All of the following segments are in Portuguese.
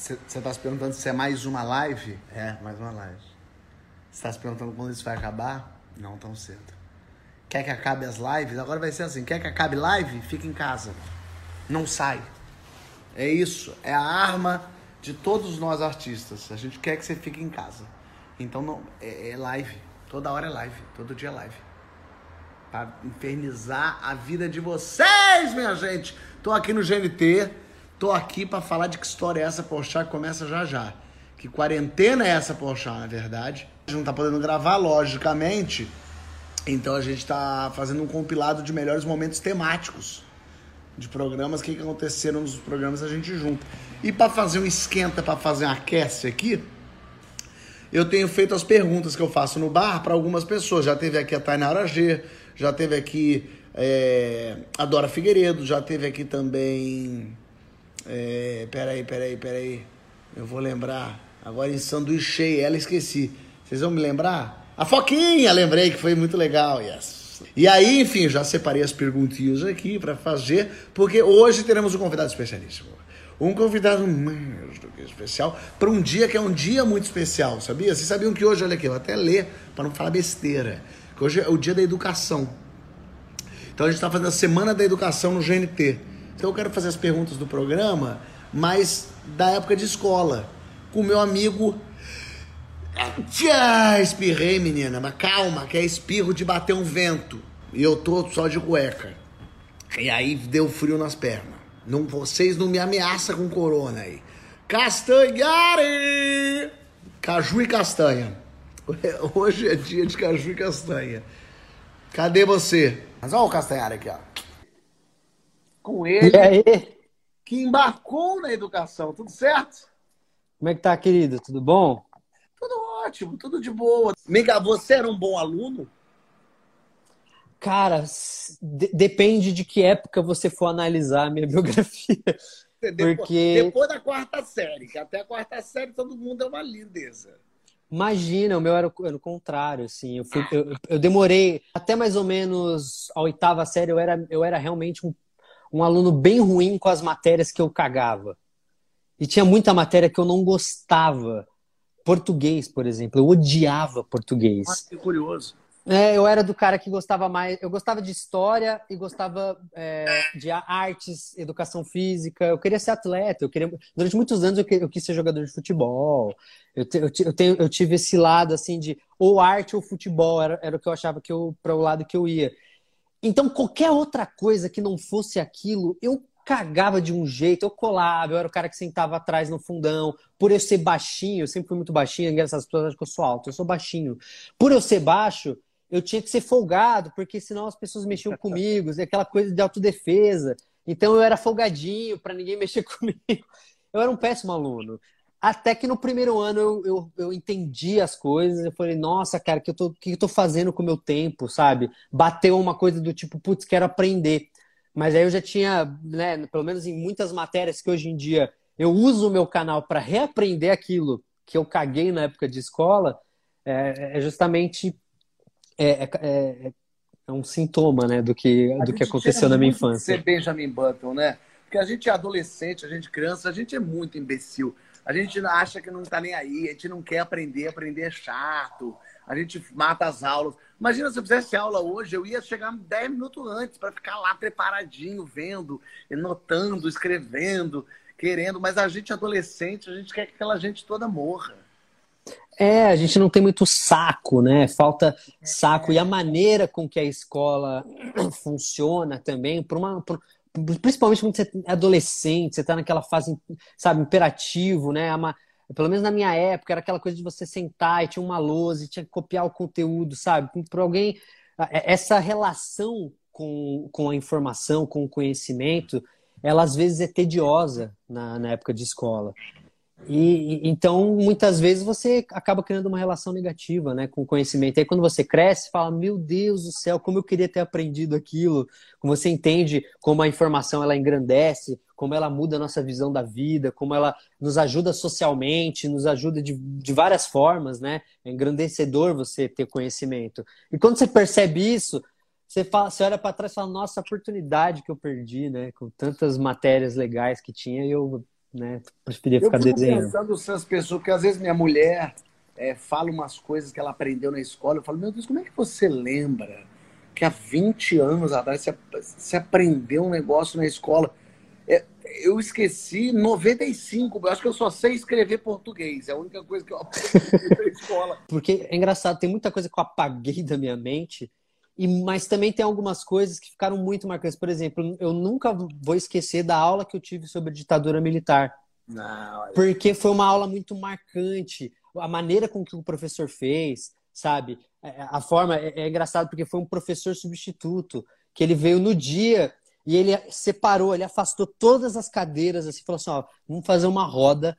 Você está se perguntando se é mais uma live? É, mais uma live. Você está se perguntando quando isso vai acabar? Não tão cedo. Quer que acabe as lives? Agora vai ser assim: quer que acabe live? Fica em casa. Não sai. É isso. É a arma de todos nós artistas. A gente quer que você fique em casa. Então não, é, é live. Toda hora é live. Todo dia é live. Para infernizar a vida de vocês, minha gente. Tô aqui no GNT. Tô aqui para falar de que história é essa, Porchat, que começa já já. Que quarentena é essa, Porchat, na verdade? A gente não tá podendo gravar, logicamente. Então a gente tá fazendo um compilado de melhores momentos temáticos de programas, o que, que aconteceram nos programas a gente junta. E para fazer um esquenta, para fazer um aquece aqui, eu tenho feito as perguntas que eu faço no bar para algumas pessoas. Já teve aqui a Tainara G, já teve aqui é, a Dora Figueiredo, já teve aqui também é, peraí, peraí, peraí. Eu vou lembrar. Agora em sanduíche, ela esqueci. Vocês vão me lembrar? A Foquinha, lembrei que foi muito legal, yes. E aí, enfim, já separei as perguntinhas aqui para fazer, porque hoje teremos um convidado especialíssimo. Um convidado mais do que especial para um dia que é um dia muito especial, sabia? Vocês sabiam que hoje, olha aqui, eu até ler para não falar besteira, que hoje é o dia da educação. Então a gente está fazendo a Semana da Educação no GNT. Então eu quero fazer as perguntas do programa, mas da época de escola, com meu amigo. Tchá, espirrei, menina, mas calma, que é espirro de bater um vento. E eu tô só de cueca. E aí deu frio nas pernas. Não, vocês não me ameaçam com corona aí. Castanhari! Caju e castanha. Hoje é dia de caju e castanha. Cadê você? Mas olha o castanhari aqui, ó com ele. Que embarcou na educação, tudo certo? Como é que tá, querido? Tudo bom? Tudo ótimo, tudo de boa. Miga, você era um bom aluno? Cara, de depende de que época você for analisar a minha biografia. Depois, Porque... depois da quarta série, que até a quarta série todo mundo é uma lindeza. Imagina, o meu era o, era o contrário, assim. Eu, fui, eu, eu, demorei até mais ou menos a oitava série, eu era, eu era realmente um um aluno bem ruim com as matérias que eu cagava. E tinha muita matéria que eu não gostava. Português, por exemplo. Eu odiava português. Nossa, que curioso. É, eu era do cara que gostava mais. Eu gostava de história e gostava é, de artes, educação física. Eu queria ser atleta. Eu queria... Durante muitos anos eu, que... eu quis ser jogador de futebol. Eu, te... eu, tenho... eu tive esse lado assim de ou arte ou futebol. Era, era o que eu achava que eu para o lado que eu ia. Então, qualquer outra coisa que não fosse aquilo, eu cagava de um jeito, eu colava, eu era o cara que sentava atrás no fundão. Por eu ser baixinho, eu sempre fui muito baixinho, engraçado, as pessoas acham que eu sou alto, eu sou baixinho. Por eu ser baixo, eu tinha que ser folgado, porque senão as pessoas mexiam comigo, aquela coisa de autodefesa. Então eu era folgadinho para ninguém mexer comigo. Eu era um péssimo aluno. Até que no primeiro ano eu, eu, eu, entendi as coisas, eu falei, nossa, cara, que eu tô, que eu tô fazendo com o meu tempo, sabe? Bateu uma coisa do tipo, putz, quero aprender. Mas aí eu já tinha, né, pelo menos em muitas matérias que hoje em dia eu uso o meu canal para reaprender aquilo que eu caguei na época de escola, é, é justamente é, é, é, é um sintoma, né, do que, do que aconteceu na minha infância. Ser Benjamin Button, né? Porque a gente é adolescente, a gente criança, a gente é muito imbecil. A gente acha que não está nem aí, a gente não quer aprender, aprender é chato, a gente mata as aulas. Imagina se eu fizesse aula hoje, eu ia chegar 10 minutos antes para ficar lá preparadinho, vendo, anotando, escrevendo, querendo. Mas a gente adolescente, a gente quer que aquela gente toda morra. É, a gente não tem muito saco, né? Falta saco. E a maneira com que a escola funciona também, por uma, por, principalmente quando você é adolescente, você está naquela fase, sabe, imperativo, né? É uma, pelo menos na minha época, era aquela coisa de você sentar e tinha uma lousa e tinha que copiar o conteúdo, sabe? Para alguém, essa relação com, com a informação, com o conhecimento, ela às vezes é tediosa na, na época de escola. E, então, muitas vezes você acaba criando uma relação negativa, né, com o conhecimento. Aí, quando você cresce, fala: Meu Deus do céu, como eu queria ter aprendido aquilo. Como você entende como a informação ela engrandece, como ela muda a nossa visão da vida, como ela nos ajuda socialmente, nos ajuda de, de várias formas, né? É engrandecedor você ter conhecimento. E quando você percebe isso, você, fala, você olha para trás e fala: Nossa, oportunidade que eu perdi, né? Com tantas matérias legais que tinha, eu né? Preferia ficar eu desenhando. pensando essas pessoas, porque às vezes minha mulher é, fala umas coisas que ela aprendeu na escola. Eu falo, meu Deus, como é que você lembra que há 20 anos atrás você, você aprendeu um negócio na escola? É, eu esqueci 95, eu acho que eu só sei escrever português. É a única coisa que eu aprendi na escola. Porque é engraçado, tem muita coisa que eu apaguei da minha mente. E, mas também tem algumas coisas que ficaram muito marcantes. Por exemplo, eu nunca vou esquecer da aula que eu tive sobre ditadura militar. Não, porque foi uma aula muito marcante. A maneira com que o professor fez, sabe? É, é, a forma é, é engraçado porque foi um professor substituto que ele veio no dia e ele separou, ele afastou todas as cadeiras assim, falou assim, ó, vamos fazer uma roda.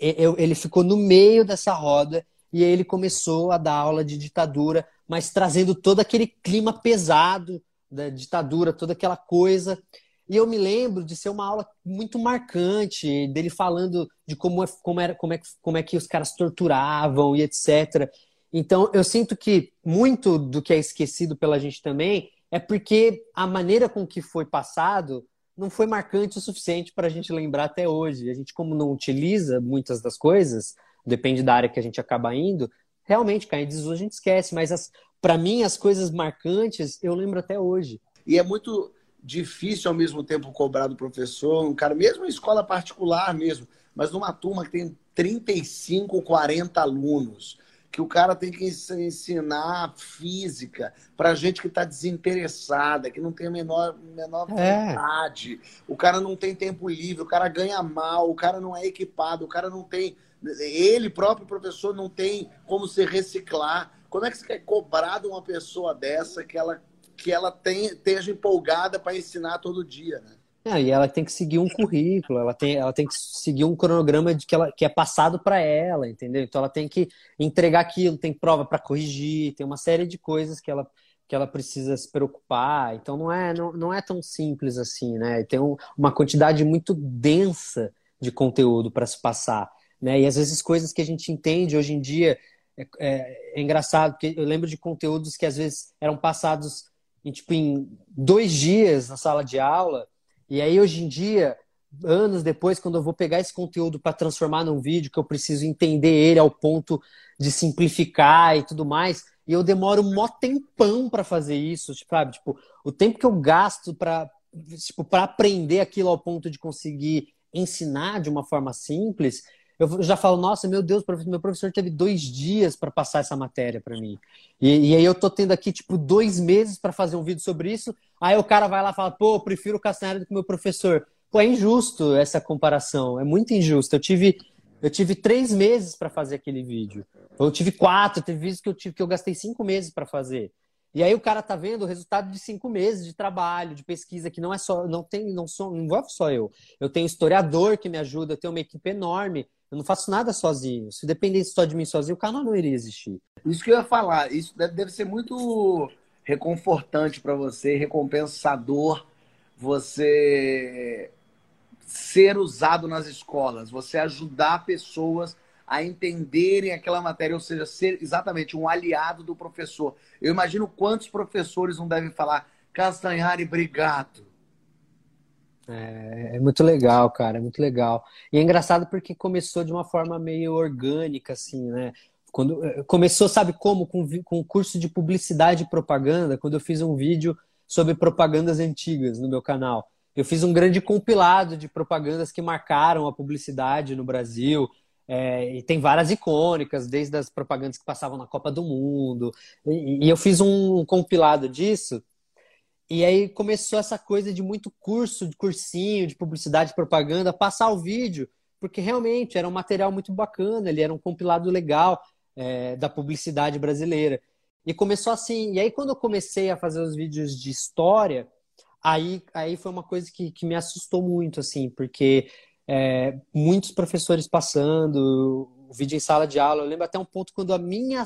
Ele ficou no meio dessa roda e aí ele começou a dar aula de ditadura mas trazendo todo aquele clima pesado da ditadura, toda aquela coisa. E eu me lembro de ser uma aula muito marcante, dele falando de como, é, como, era, como, é, como é que os caras torturavam e etc. Então, eu sinto que muito do que é esquecido pela gente também é porque a maneira com que foi passado não foi marcante o suficiente para a gente lembrar até hoje. A gente, como não utiliza muitas das coisas, depende da área que a gente acaba indo, realmente cai em desuso, a gente esquece, mas para mim as coisas marcantes eu lembro até hoje. E é muito difícil ao mesmo tempo cobrar do professor, um cara, mesmo em escola particular mesmo, mas numa turma que tem 35, 40 alunos, que o cara tem que ensinar física para gente que está desinteressada, que não tem a menor, menor é. vontade. O cara não tem tempo livre, o cara ganha mal, o cara não é equipado, o cara não tem ele próprio professor não tem como se reciclar. Como é que você quer cobrar de uma pessoa dessa que ela que ela tem, esteja empolgada para ensinar todo dia, né? É, e ela tem que seguir um currículo, ela tem, ela tem que seguir um cronograma de que, ela, que é passado para ela, entendeu? Então ela tem que entregar aquilo, tem prova para corrigir, tem uma série de coisas que ela, que ela precisa se preocupar. Então não é, não, não é tão simples assim, né? Tem um, uma quantidade muito densa de conteúdo para se passar. Né? E às vezes coisas que a gente entende hoje em dia é, é, é, engraçado, porque eu lembro de conteúdos que às vezes eram passados em, tipo, em dois dias na sala de aula, e aí hoje em dia, anos depois, quando eu vou pegar esse conteúdo para transformar num vídeo, que eu preciso entender ele ao ponto de simplificar e tudo mais, e eu demoro um mó tempão para fazer isso, tipo, sabe? Tipo, o tempo que eu gasto para tipo, aprender aquilo ao ponto de conseguir ensinar de uma forma simples, eu já falo, nossa, meu Deus, meu professor teve dois dias para passar essa matéria para mim. E, e, aí eu tô tendo aqui, tipo, dois meses para fazer um vídeo sobre isso. Aí o cara vai lá e fala, pô, eu prefiro o Castanheira do que meu professor. Pô, é injusto essa comparação, é muito injusto. Eu tive, eu tive três meses para fazer aquele vídeo. Eu tive quatro, teve vídeos que eu tive que eu gastei cinco meses para fazer. E aí o cara tá vendo o resultado de cinco meses de trabalho, de pesquisa, que não é só, não tem, não sou, não envolve só eu. Eu tenho historiador que me ajuda, eu tenho uma equipe enorme. Eu não faço nada sozinho. Se dependesse só de mim sozinho, o canal não iria existir. Isso que eu ia falar. Isso deve, ser muito reconfortante para você, recompensador você ser usado nas escolas, você ajudar pessoas a entenderem aquela matéria, ou seja, ser exatamente um aliado do professor. Eu imagino quantos professores não devem falar Castanhari, obrigado. É, é, muito legal, cara, é muito legal. E é engraçado porque começou de uma forma meio orgânica, assim, né? Quando, eh, começou, sabe como? Com, com curso de publicidade e propaganda, quando eu fiz um vídeo sobre propagandas antigas no meu canal. Eu fiz um grande compilado de propagandas que marcaram a publicidade no Brasil. É, e tem várias icônicas, desde as propagandas que passavam na Copa do Mundo. E, e eu fiz um compilado disso e aí começou essa coisa de muito curso, de cursinho, de publicidade, de propaganda, passar o vídeo, porque realmente era um material muito bacana, ele era um compilado legal é, da publicidade brasileira. E começou assim. E aí, quando eu comecei a fazer os vídeos de história, aí, aí foi uma coisa que, que me assustou muito, assim, porque é, muitos professores passando, o vídeo em sala de aula. Eu lembro até um ponto quando a minha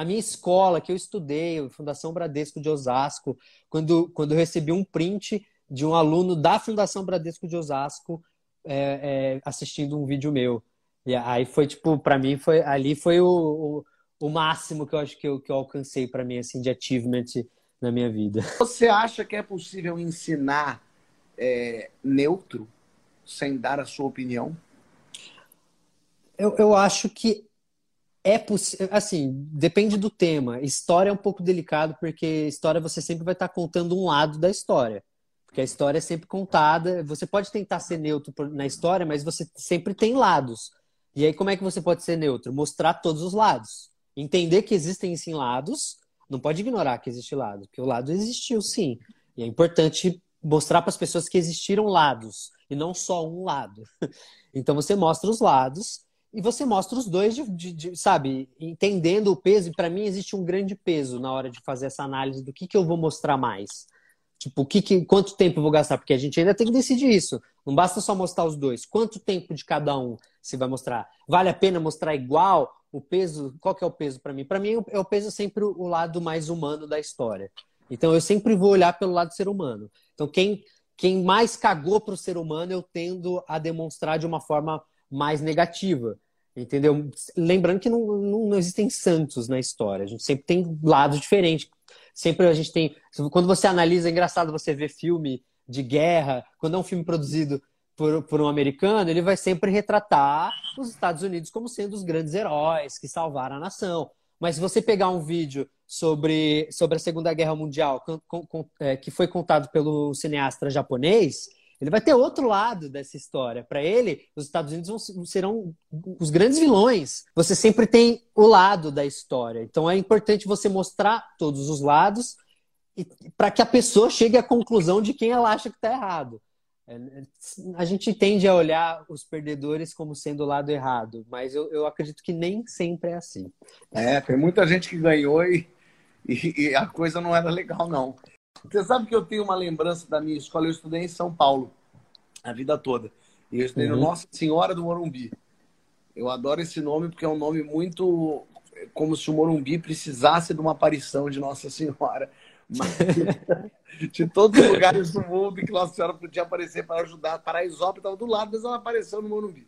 a minha escola que eu estudei, Fundação Bradesco de Osasco, quando, quando eu recebi um print de um aluno da Fundação Bradesco de Osasco é, é, assistindo um vídeo meu. E aí foi tipo, para mim foi ali foi o, o, o, máximo que eu acho que eu, que eu alcancei para mim assim de achievement na minha vida. Você acha que é possível ensinar é, neutro sem dar a sua opinião? Eu, eu acho que é possível. Assim, depende do tema. História é um pouco delicado, porque história você sempre vai estar contando um lado da história. Porque a história é sempre contada. Você pode tentar ser neutro na história, mas você sempre tem lados. E aí, como é que você pode ser neutro? Mostrar todos os lados. Entender que existem sim lados. Não pode ignorar que existe lado, porque o lado existiu sim. E é importante mostrar para as pessoas que existiram lados e não só um lado. Então você mostra os lados e você mostra os dois, de, de, de sabe, entendendo o peso. E para mim existe um grande peso na hora de fazer essa análise do que, que eu vou mostrar mais. Tipo, que, que, quanto tempo eu vou gastar? Porque a gente ainda tem que decidir isso. Não basta só mostrar os dois. Quanto tempo de cada um se vai mostrar? Vale a pena mostrar igual? O peso, qual que é o peso para mim? Para mim, é o peso sempre o lado mais humano da história. Então, eu sempre vou olhar pelo lado do ser humano. Então, quem quem mais cagou para o ser humano eu tendo a demonstrar de uma forma mais negativa. Entendeu? Lembrando que não, não, não, existem santos na história. A gente sempre tem lados diferentes. Sempre a gente tem. Quando você analisa, é engraçado você ver filme de guerra, quando é um filme produzido por, por um americano, ele vai sempre retratar os Estados Unidos como sendo os grandes heróis que salvaram a nação. Mas se você pegar um vídeo sobre, sobre a Segunda Guerra Mundial, com, com, é, que foi contado pelo cineasta japonês, ele vai ter outro lado dessa história. Para ele, os Estados Unidos vão, serão os grandes vilões. Você sempre tem o lado da história. Então é importante você mostrar todos os lados para que a pessoa chegue à conclusão de quem ela acha que está errado. É, a gente tende a olhar os perdedores como sendo o lado errado, mas eu, eu acredito que nem sempre é assim. É, tem muita gente que ganhou e, e, e, a coisa não era legal, não. Você sabe que eu tenho uma lembrança da minha escola, eu estudei em São Paulo a vida toda. E eu estudei uhum. no Nossa Senhora do Morumbi. Eu adoro esse nome porque é um nome muito como se o Morumbi precisasse de uma aparição de Nossa Senhora. Mas, de todos os lugares do mundo que Nossa Senhora podia aparecer para ajudar. Paraisópolis estava do lado, mas ela apareceu no Morumbi.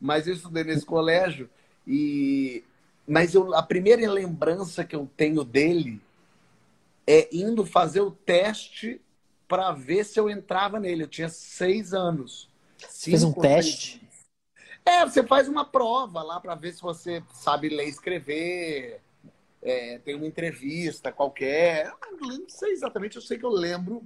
Mas eu estudei nesse colégio e... Mas eu, a primeira lembrança que eu tenho dele é indo fazer o teste para ver se eu entrava nele. Eu tinha seis anos. Fez um teste? É, você faz uma prova lá para ver se você sabe ler e escrever é, tem uma entrevista qualquer. não sei exatamente, eu sei que eu lembro.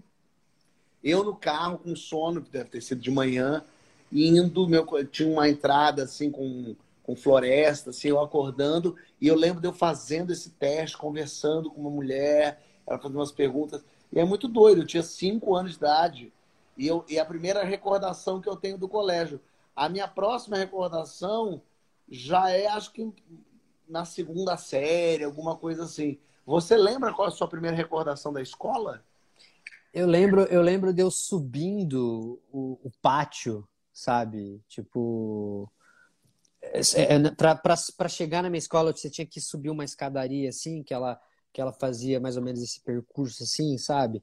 Eu no carro com sono, que deve ter sido de manhã, indo, meu, tinha uma entrada assim com, com floresta, assim, eu acordando, e eu lembro de eu fazendo esse teste, conversando com uma mulher, ela fazendo umas perguntas. E é muito doido, eu tinha cinco anos de idade. E, eu, e a primeira recordação que eu tenho do colégio. A minha próxima recordação já é, acho que na segunda série, alguma coisa assim. Você lembra qual é a sua primeira recordação da escola? Eu lembro, eu lembro de eu subindo o, o pátio, sabe? Tipo, é, é para chegar na minha escola você tinha que subir uma escadaria assim, que ela que ela fazia mais ou menos esse percurso assim, sabe?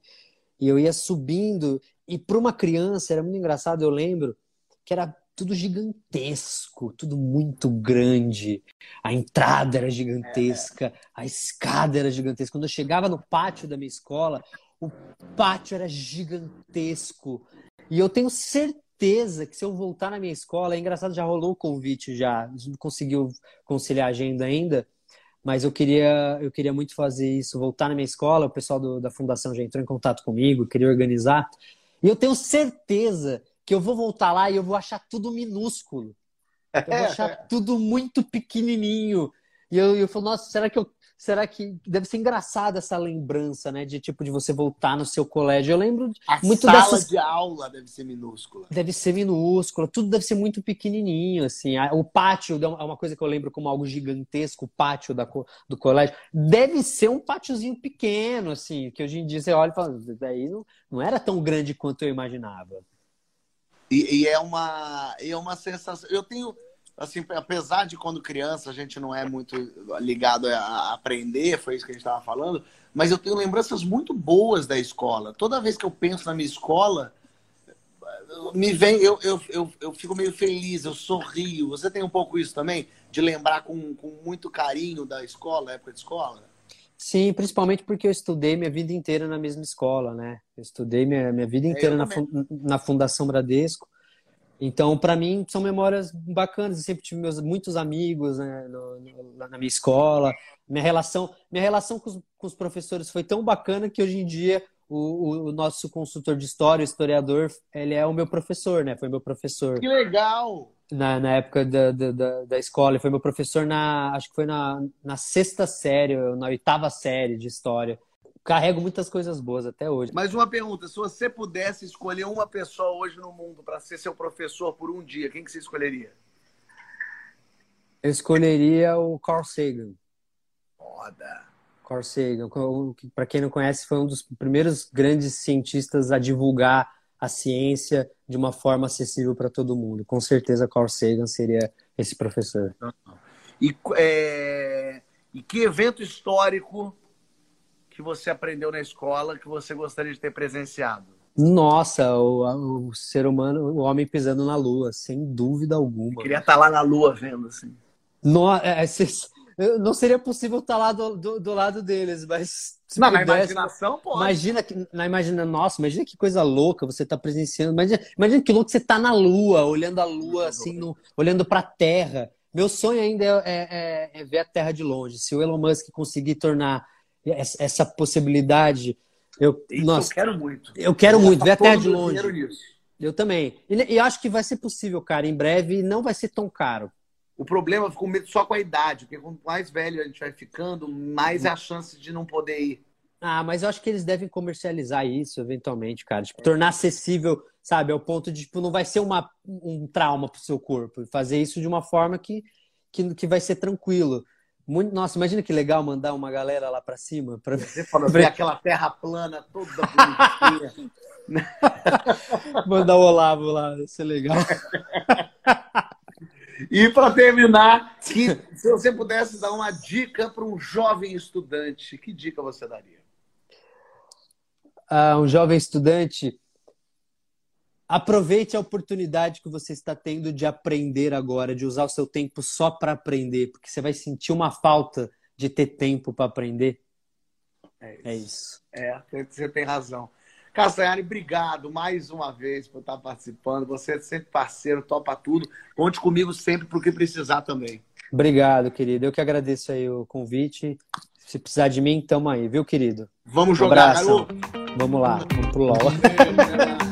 E eu ia subindo e para uma criança era muito engraçado, eu lembro que era tudo gigantesco, tudo muito grande. A entrada era gigantesca, a escada era gigantesca. Quando eu chegava no pátio da minha escola, o pátio era gigantesco. E eu tenho certeza que se eu voltar na minha escola, é engraçado, já rolou o convite já, a gente não conseguiu conciliar a agenda ainda, mas eu queria, eu queria muito fazer isso, voltar na minha escola, o pessoal do, da fundação já entrou em contato comigo, queria organizar. E eu tenho certeza que eu vou voltar lá e eu vou achar tudo minúsculo. Eu vou achar tudo muito pequenininho. E eu, eu falo, nossa, será que eu, será que deve ser engraçada essa lembrança, né? De tipo de você voltar no seu colégio. Eu lembro a muito sala dessas... de aula deve ser minúscula. Deve ser minúscula, tudo deve ser muito pequenininho, assim. O pátio é uma coisa que eu lembro como algo gigantesco, o pátio da, do colégio. Deve ser um pátiozinho pequeno, assim, que hoje em dia você olha e fala, daí não, não era tão grande quanto eu imaginava. E, e é uma é uma sensação. Eu tenho assim, apesar de quando criança a gente não é muito ligado a aprender, foi isso que a gente estava falando, mas eu tenho lembranças muito boas da escola. Toda vez que eu penso na minha escola, me vem, eu, eu, eu, eu fico meio feliz, eu sorrio. Você tem um pouco isso também? De lembrar com, com muito carinho da escola, época de escola? Sim, principalmente porque eu estudei minha vida inteira na mesma escola, né? Eu estudei minha, minha vida é, inteira na, na Fundação Bradesco. Então, para mim, são memórias bacanas. Eu sempre tive meus, muitos amigos né, no, no, na minha escola. Minha relação, minha relação com os, com os, professores foi tão bacana que hoje em dia o, o, nosso consultor de história, o historiador, ele é o meu professor, né? Foi meu professor. Que legal! Na, na época da, da, da escola. Ele foi meu professor na, acho que foi na, na sexta série, na oitava série de história carrego muitas coisas boas até hoje. Mas uma pergunta: se você pudesse escolher uma pessoa hoje no mundo para ser seu professor por um dia, quem que você escolheria? Eu escolheria o Carl Sagan. Foda. Carl Sagan, para quem não conhece, foi um dos primeiros grandes cientistas a divulgar a ciência de uma forma acessível para todo mundo. Com certeza, Carl Sagan seria esse professor. E, é... e que evento histórico que você aprendeu na escola que você gostaria de ter presenciado? Nossa, o, o ser humano, o homem pisando na lua, sem dúvida alguma. Eu queria estar lá na lua vendo, assim. No, é, é não seria possível estar lá do, do, do lado deles, mas. Pudesse, na imaginação, pode. Imagina que. Na imagina, nossa, imagina que coisa louca você está presenciando. Imagina, imagina que louco você está na lua, olhando a lua, assim, no, olhando para a terra. Meu sonho ainda é, é, é, é ver a Terra de longe. Se o Elon Musk conseguir tornar essa possibilidade. Eu, Isso nossa, eu quero muito. Eu quero eu muito, ver até de longe. Eu também. E, e acho que vai ser possível, cara. Em breve não vai ser tão caro. O problema ficou medo só com a idade, porque quanto mais velho a gente vai ficando, mais é a chance de não poder ir. Ah, mas eu acho que eles devem comercializar isso eventualmente, cara. Tipo, tornar acessível, sabe, ao ponto de, tipo, não vai ser uma, um trauma pro seu corpo. Fazer isso de uma forma que, que, que vai ser tranquilo. Muito, nossa, imagina que legal mandar uma galera lá para cima. Pra... Você falou, ver aquela terra plana toda bonitinha. mandar o Olavo lá, ia ser legal. e para terminar, que, se você pudesse dar uma dica para um jovem estudante, que dica você daria? Uh, um jovem estudante, Aproveite a oportunidade que você está tendo de aprender agora, de usar o seu tempo só para aprender, porque você vai sentir uma falta de ter tempo para aprender. É isso. É, isso. é, você tem razão. Castanhari, obrigado mais uma vez por estar participando. Você é sempre parceiro, topa tudo. Conte comigo sempre para o que precisar também. Obrigado, querido. Eu que agradeço aí o convite. Se precisar de mim, tamo aí, viu, querido? Vamos jogar, um Vamos lá, vamos pro LOL.